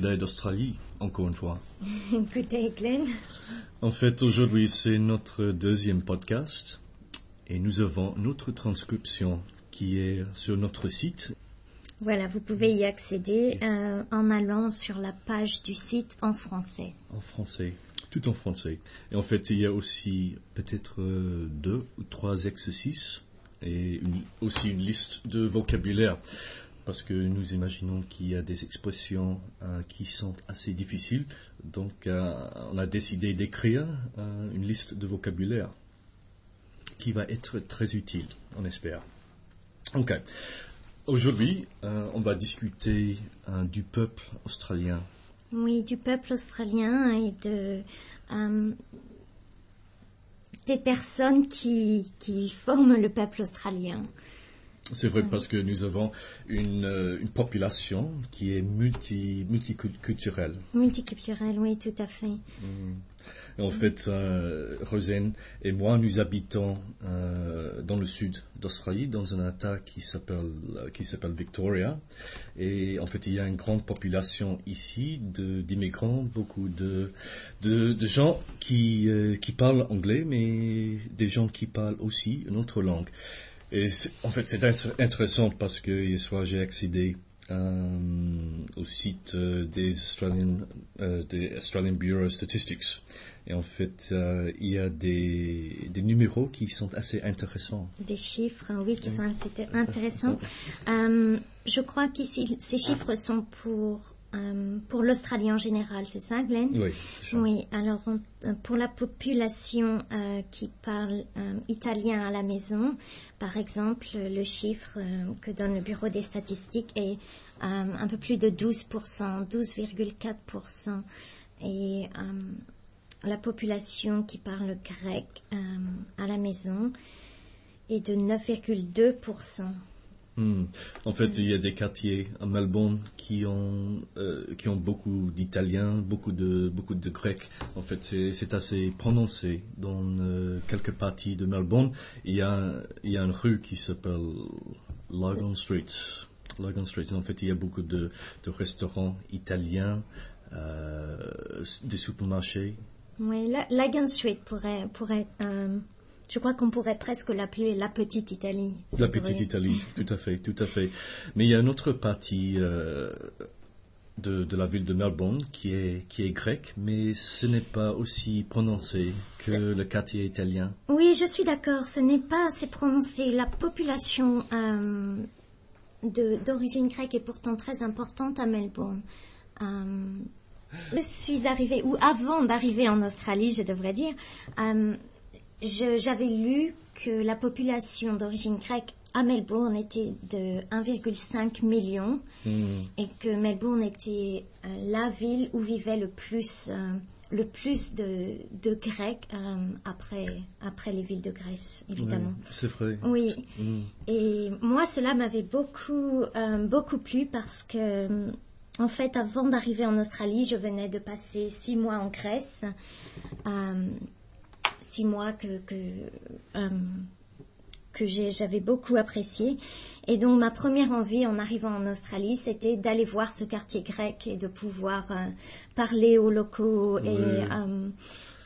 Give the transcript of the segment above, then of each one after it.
Day d'Australie, encore une fois. Good day, Glenn. En fait, aujourd'hui, c'est notre deuxième podcast et nous avons notre transcription qui est sur notre site. Voilà, vous pouvez y accéder euh, en allant sur la page du site en français. En français, tout en français. Et en fait, il y a aussi peut-être euh, deux ou trois exercices et une- aussi une liste de vocabulaire. Parce que nous imaginons qu'il y a des expressions euh, qui sont assez difficiles. Donc, euh, on a décidé d'écrire euh, une liste de vocabulaire qui va être très utile, on espère. Ok. Aujourd'hui, on va discuter du peuple australien. Oui, du peuple australien et de des personnes qui, qui forment le peuple australien. C'est vrai parce que nous avons une, euh, une population qui est multi, multiculturelle. Multiculturel, oui, tout à fait. Et en fait, euh, Rosen et moi, nous habitons euh, dans le sud d'Australie, dans un État qui s'appelle euh, qui s'appelle Victoria. Et en fait, il y a une grande population ici d'immigrants, beaucoup de, de de gens qui euh, qui parlent anglais, mais des gens qui parlent aussi une autre langue. Et en fait, c'est int- intéressant parce que hier soir, j'ai accédé euh, au site euh, des Australian, euh, des Australian Bureau of Statistics. Et en fait, euh, il y a des, des numéros qui sont assez intéressants. Des chiffres, oui, qui sont assez intéressants. Euh, je crois qu'ici, ces chiffres sont pour, euh, pour l'Australie en général, c'est ça, Glenn? Oui. Oui, alors on- euh, pour la population euh, qui parle euh, italien à la maison, par exemple, le chiffre que donne le Bureau des statistiques est un peu plus de 12%, 12,4%. Et la population qui parle grec à la maison est de 9,2%. Hmm. En fait, il y a des quartiers à Melbourne qui ont euh, qui ont beaucoup d'Italiens, beaucoup de beaucoup de Grecs. En fait, c'est assez prononcé dans euh, quelques parties de Melbourne. Il y a il y a une rue qui s'appelle Logan Street. Logan Street. En fait, il y a beaucoup de de restaurants italiens, euh, des supermarchés. Oui, la, Lagan Street pourrait, pourrait euh, je crois qu'on pourrait presque l'appeler la petite Italie. La petite. Italie, tout à fait, tout à fait. Mais il y a une autre partie euh, de, de la ville de Melbourne qui est, qui est grecque, mais ce n'est pas aussi prononcé que le quartier italien. Oui, je suis d'accord. Ce n'est pas assez prononcé. La population euh, d'origine grecque est pourtant très importante à Melbourne. Euh, je suis arrivée, ou avant d'arriver en Australie, je devrais dire, j'avais lu que la population d'origine grecque à Melbourne était de 1,5 million Hmm. et que Melbourne était euh, la ville où vivait le plus, euh, le plus de, de Grecs euh, après, après les villes de Grèce, évidemment. Oui, c'est vrai. Oui, Hmm. et moi cela m'avait beaucoup, beaucoup plu parce que, en fait, avant d'arriver en Australie, je venais de passer six mois en Grèce, euh, six mois que, que, euh, que j'avais beaucoup apprécié. Et donc ma première envie en arrivant en Australie, c'était d'aller voir ce quartier grec et de pouvoir euh, parler aux locaux et, euh,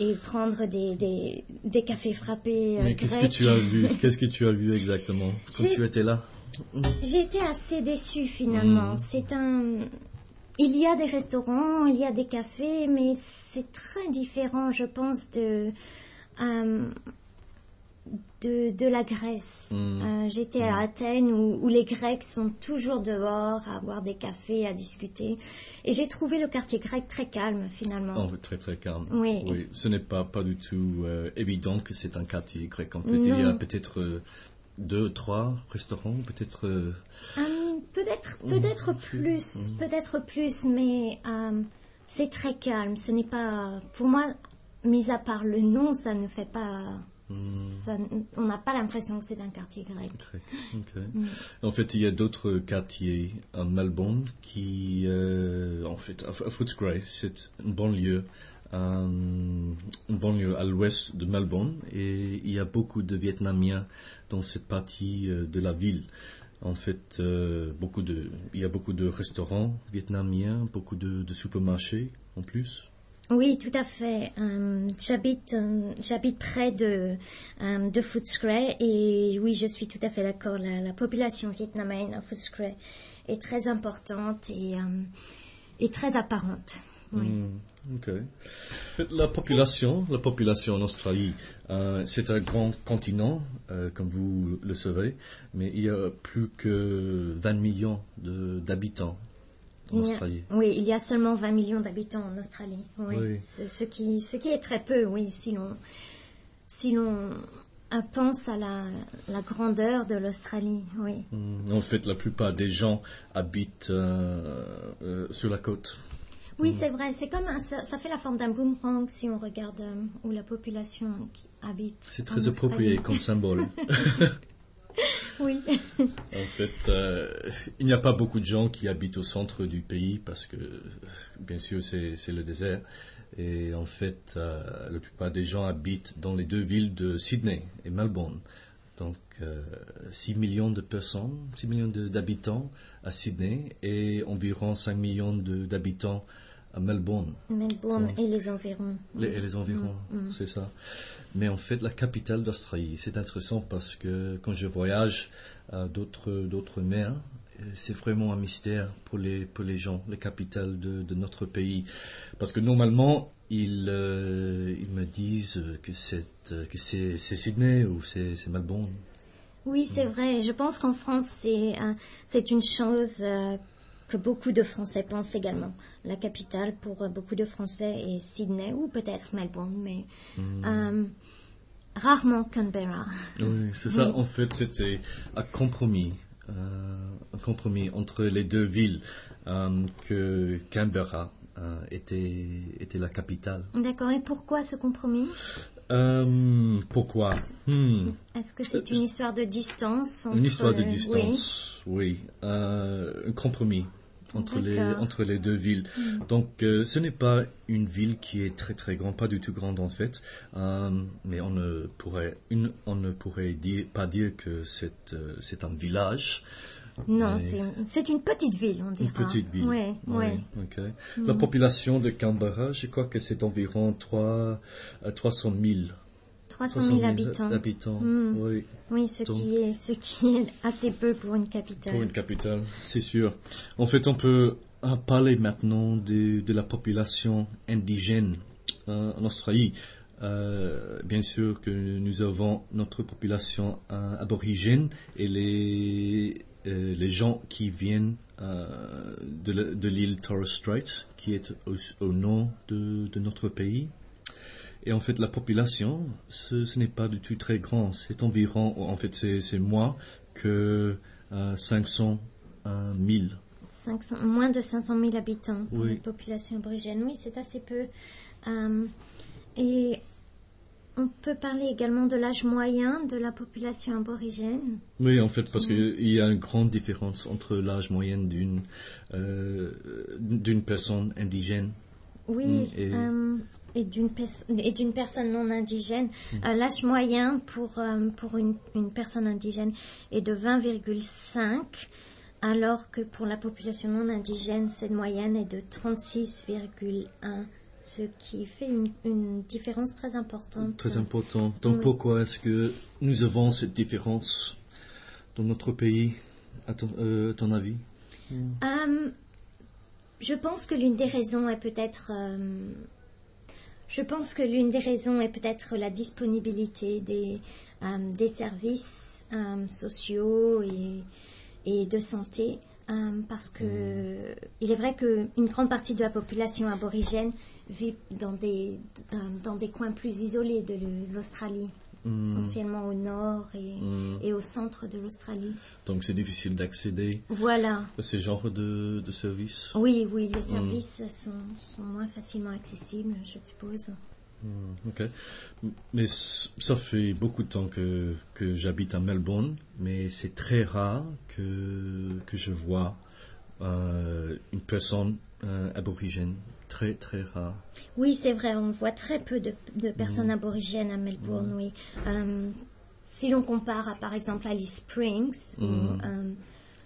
et prendre des, des, des cafés frappés Mais qu'est-ce que tu as vu Qu'est-ce que tu as vu exactement quand tu étais là? J'ai été assez déçue finalement. Mhm. C'est un. Il y a des restaurants, il y a des cafés, mais c'est très différent, je pense, de. Euh, de, de la Grèce. Mhm. Euh, J'étais à Athènes où, où les Grecs sont toujours dehors à boire des cafés, à discuter. Et j'ai trouvé le quartier grec très calme finalement. Oh, très très calme. Oui. Ce n'est pas, pas du tout euh, évident que c'est un quartier grec. En fait, il y a peut-être euh, deux, trois restaurants, peut-être. peut-être, peut-être Mhm. plus, peut-être plus, mais c'est très calme. Ce n'est pas, pour moi, mis à part le nom, ça ne fait pas. Ça- on n'a pas l'impression que c'est un quartier grec. Grec, ok. Mm. En fait, il y a d'autres quartiers à Melbourne qui, euh, en fait, à à Footscray, c'est une banlieue, euh, une banlieue à l'ouest de Melbourne, et il y a beaucoup de Vietnamiens dans cette partie euh, de la ville. En fait, beaucoup de, il y a beaucoup de restaurants vietnamiens, beaucoup de, de supermarchés en plus. Oui, tout à fait. Euh, j'habite, euh, j'habite près de, euh, de Footscray et oui, je suis tout à fait d'accord. La, la population vietnamienne à Footscray est très importante et, très apparente. Hmm. La population, la population en Australie, c'est un grand continent, comme vous le savez, mais il y a plus que 20 millions de- d'habitants en Il y a- Australie. oui, il y a seulement 20 millions d'habitants en Australie. Oui. Oui. C'est Ce, qui, ce qui est très peu, oui, si l'on si l'on euh, pense à la, la grandeur de l'Australie. Oui. Hmm, En fait, la plupart des gens habitent euh, euh, sur la côte. Oui, c'est vrai. C'est comme un- ça, ça fait la forme d'un boomerang si on regarde euh, où la population habite. C'est très approprié comme symbole. Oui. En fait, euh, il n'y a pas beaucoup de gens qui habitent au centre du pays parce que, bien sûr, c'est le désert. Et en fait, euh, la plupart des gens habitent dans les deux villes de Sydney et Melbourne. Donc, euh, 6 millions de personnes, 6 millions d'habitants à Sydney et environ 5 millions d'habitants à Melbourne. Melbourne et les environs. Les, et les environs, Mm, mm. c'est ça. Mais en fait, la capitale d'Australie, c'est intéressant parce que quand je voyage à d'autres d'autres mers, euh, c'est vraiment un mystère pour les pour les gens, la capitale de, de notre pays, parce que normalement ils euh, ils me disent que c'est euh, que c'est Sydney ou c'est Melbourne. Oui, Mm. c'est vrai. Je pense qu'en France, c'est euh, c'est une chose euh, que beaucoup de Français pensent également. La capitale pour euh, beaucoup de Français est Sydney ou peut-être Melbourne, mais Mm. euh, rarement Canberra. Oui, c'est ça. Oui. En fait, c'était un compromis, euh, un compromis entre les deux villes euh, que Canberra était était la capitale. D'accord. Et pourquoi ce compromis? Euh, pourquoi? Hmm, Est-ce que c'est une histoire de distance entre, Une histoire de distance, oui. Euh, un compromis entre les, entre les deux villes. Donc, euh, ce n'est pas une ville qui est très très grande, pas du tout grande en fait, euh, mais on ne pourrait, une, on ne pourrait dire, pas dire que c'est euh, c'est un village. Non, c'est c'est une petite ville, on Une dira. petite ville. Oui, oui. La population de Canberra, je crois que c'est environ 3, euh, 300 000. 300 000 habitants. habitants, Mm. oui. Oui, ce Donc- qui est ce qui est assez peu pour une capitale. Pour une capitale, c'est sûr. En fait, on peut euh, parler maintenant de, de la population indigène euh, en Australie. Euh, bien sûr que nous avons notre population euh, aborigène et les, les gens qui viennent de, l'île Torres Strait, qui est au, au nord de, de notre pays. Et en fait, la population, ce, ce n'est pas du tout très grand. C'est environ, en fait, c'est moins que euh, 500 euh, 000. 500 moins de 500 000 habitants pour Oui. la population aborigène. Oui, c'est assez peu. Euh, et on peut parler également de l'âge moyen de la population aborigène. Oui, en fait, parce qu'il y a une grande différence entre l'âge moyen d'une euh, d'une personne indigène. Oui, et- euh, et d'une d'une personne non indigène. Mm. Euh, l'âge moyen pour, euh, pour une, une personne indigène est de 20,5, alors que pour la population non indigène, cette moyenne est de 36,1, ce qui fait une, une différence très importante. Très important. Donc Oui. pourquoi est-ce que nous avons cette différence dans notre pays, à ton, euh, ton avis? Euh, je pense que l'une des raisons est peut-être. euh, je pense que l'une des raisons est peut-être la disponibilité des, euh, des services euh, sociaux et, et de santé. euh, parce que il est vrai qu'une grande partie de la population aborigène vit dans des, dans des coins plus isolés de l'Australie, Hmm, essentiellement au nord et, hmm. et au centre de l'Australie. Donc c'est difficile d'accéder Voilà. à ces genres de, de services. Oui, oui, les services sont, sont moins facilement accessibles, je suppose. Ok. Mais ça fait beaucoup de temps que, que j'habite à Melbourne, mais c'est très rare que, que je vois euh, une personne euh, aborigène. Très, très rare. Oui, c'est vrai, on voit très peu de, de personnes aborigènes à Melbourne, oui. Euh, si l'on compare à, par exemple, Alice Springs, où, Mhm. euh,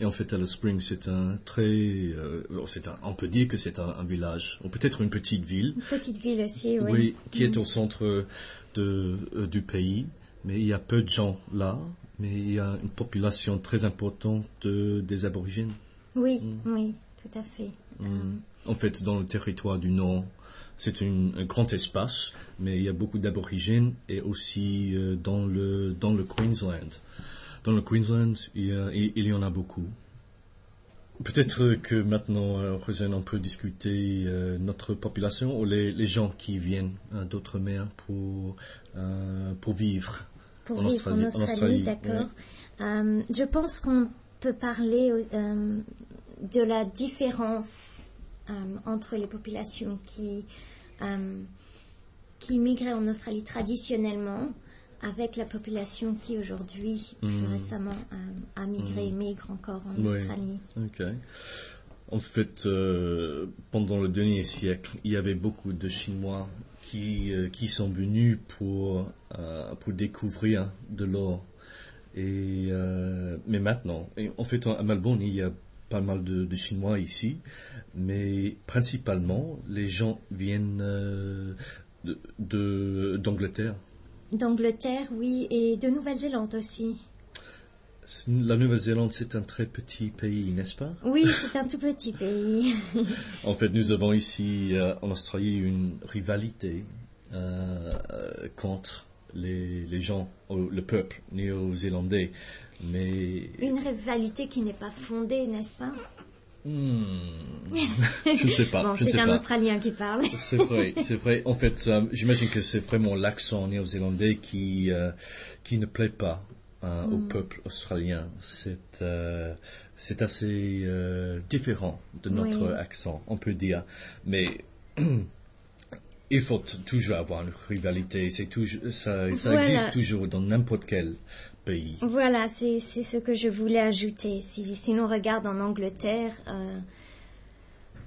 Et en fait, Alice Springs, c'est un très, euh, c'est un, on peut dire que c'est un, un village, ou peut-être une petite ville. Une petite ville aussi, oui. Oui, qui est au centre de, euh, du pays, mais il y a peu de gens là, mais il y a une population très importante de- des aborigènes. Oui, oui, tout à fait. Mm. En fait, dans le territoire du Nord, c'est un grand espace, mais il y a beaucoup d'aborigènes et aussi euh, dans le dans le Queensland. Dans le Queensland, il y, a- il- il y en a beaucoup. Peut-être que maintenant, euh, Rosanne, on peut discuter euh, notre population ou les, les gens qui viennent euh, d'autres mers pour euh, pour vivre. Pour En vivre Australie, en Australie, Australie, d'accord. Euh, je pense qu'on peut parler euh, de la différence euh, entre les populations qui, euh, qui migraient en Australie traditionnellement avec la population qui aujourd'hui, plus Mhm. récemment, euh, a migré, migre encore en Oui. Australie. En fait, euh, pendant le dernier siècle, il y avait beaucoup de Chinois qui, euh, qui sont venus pour, euh, pour découvrir de l'or. Et, mais maintenant, en fait, à Melbourne, il y a pas mal de, de Chinois ici, mais principalement, les gens viennent euh, de- de- d'Angleterre. D'Angleterre, oui, et de Nouvelle-Zélande aussi. La Nouvelle-Zélande, c'est un très petit pays, n'est-ce pas? Oui, c'est un tout petit pays. En fait, nous avons ici euh, en Australie une rivalité euh, contre les, les gens, le peuple néo-zélandais. Mais Une rivalité qui n'est pas fondée, n'est-ce pas? Hmm, je ne sais pas. Bon, c'est un pas. Australien qui parle. C'est vrai, c'est vrai. En fait, euh, j'imagine que c'est vraiment l'accent néo-zélandais qui euh, qui ne plaît pas euh, au Mm. peuple australien. C'est euh, c'est assez euh, différent de notre Oui. accent, on peut dire. Mais il faut toujours avoir une rivalité. C'est toujours ça, ça Voilà. existe toujours dans n'importe quel pays. Voilà, c'est ce que je voulais ajouter. Si, si l'on regarde en Angleterre, euh,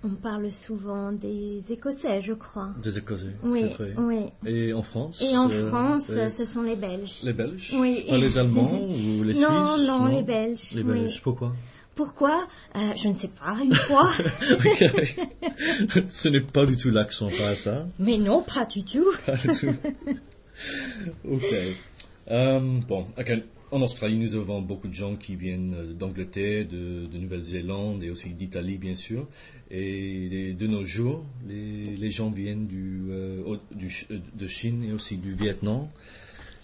on parle souvent des Écossais, je crois. Des Écossais, Oui, vrai. oui. Et en France Et en euh, France, les- ce sont les Belges. les Belges? Oui. Pas les Allemands ou les Suisses? non, non, les Belges. Les oui. Belges, pourquoi? Pourquoi? Euh, Je ne sais pas, une fois. Ce n'est pas du tout l'accent, pas ça. Mais non, pas du tout. Pas du tout. ok. Euh, bon. En Australie, nous avons beaucoup de gens qui viennent d'Angleterre, de, de Nouvelle-Zélande et aussi d'Italie, bien sûr. Et de nos jours, les, les gens viennent du, euh, du euh, de Chine et aussi du Vietnam.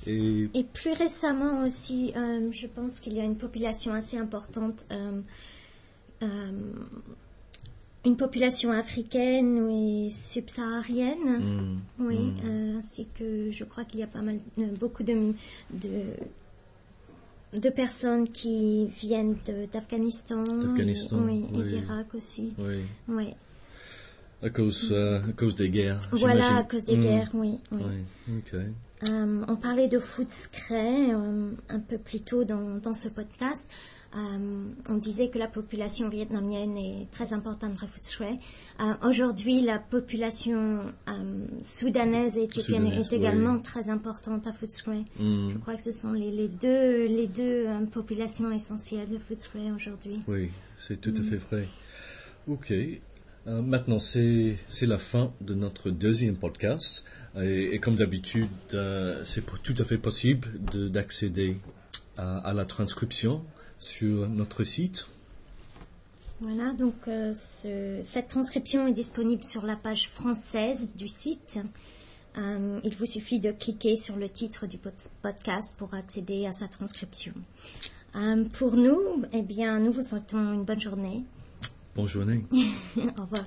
Et Et plus récemment aussi, euh, je pense qu'il y a une population assez importante, euh, euh, une population africaine et subsaharienne, Hmm, oui, hmm. ainsi que je crois qu'il y a pas mal, beaucoup de, de, de personnes qui viennent d'Afghanistan, et, oui, et oui. d'Irak aussi, oui. oui. À cause, euh, à cause des guerres. Voilà, à cause des Hmm. guerres, oui. oui. Oui, ok. Euh, on parlait de Footscray euh, un peu plus tôt dans, dans ce podcast. Euh, on disait que la population vietnamienne est très importante à Footscray. Euh, Aujourd'hui, la population soudanaise et éthiopienne Soudanaise, est également oui. très importante à Footscray. Hmm. Je crois que ce sont les, les deux, les deux populations essentielles de Footscray aujourd'hui. Oui, c'est tout à Mm. fait vrai. Ok. Maintenant, c'est la fin de notre deuxième podcast. Et, et comme d'habitude, euh, c'est tout à fait possible de- d'accéder à, à la transcription sur notre site. Voilà, donc euh, ce- cette transcription est disponible sur la page française du site. Euh, il vous suffit de cliquer sur le titre du pod- podcast pour accéder à sa transcription. Euh, pour nous, eh bien, nous vous souhaitons une bonne journée. Bonne journée. Au revoir.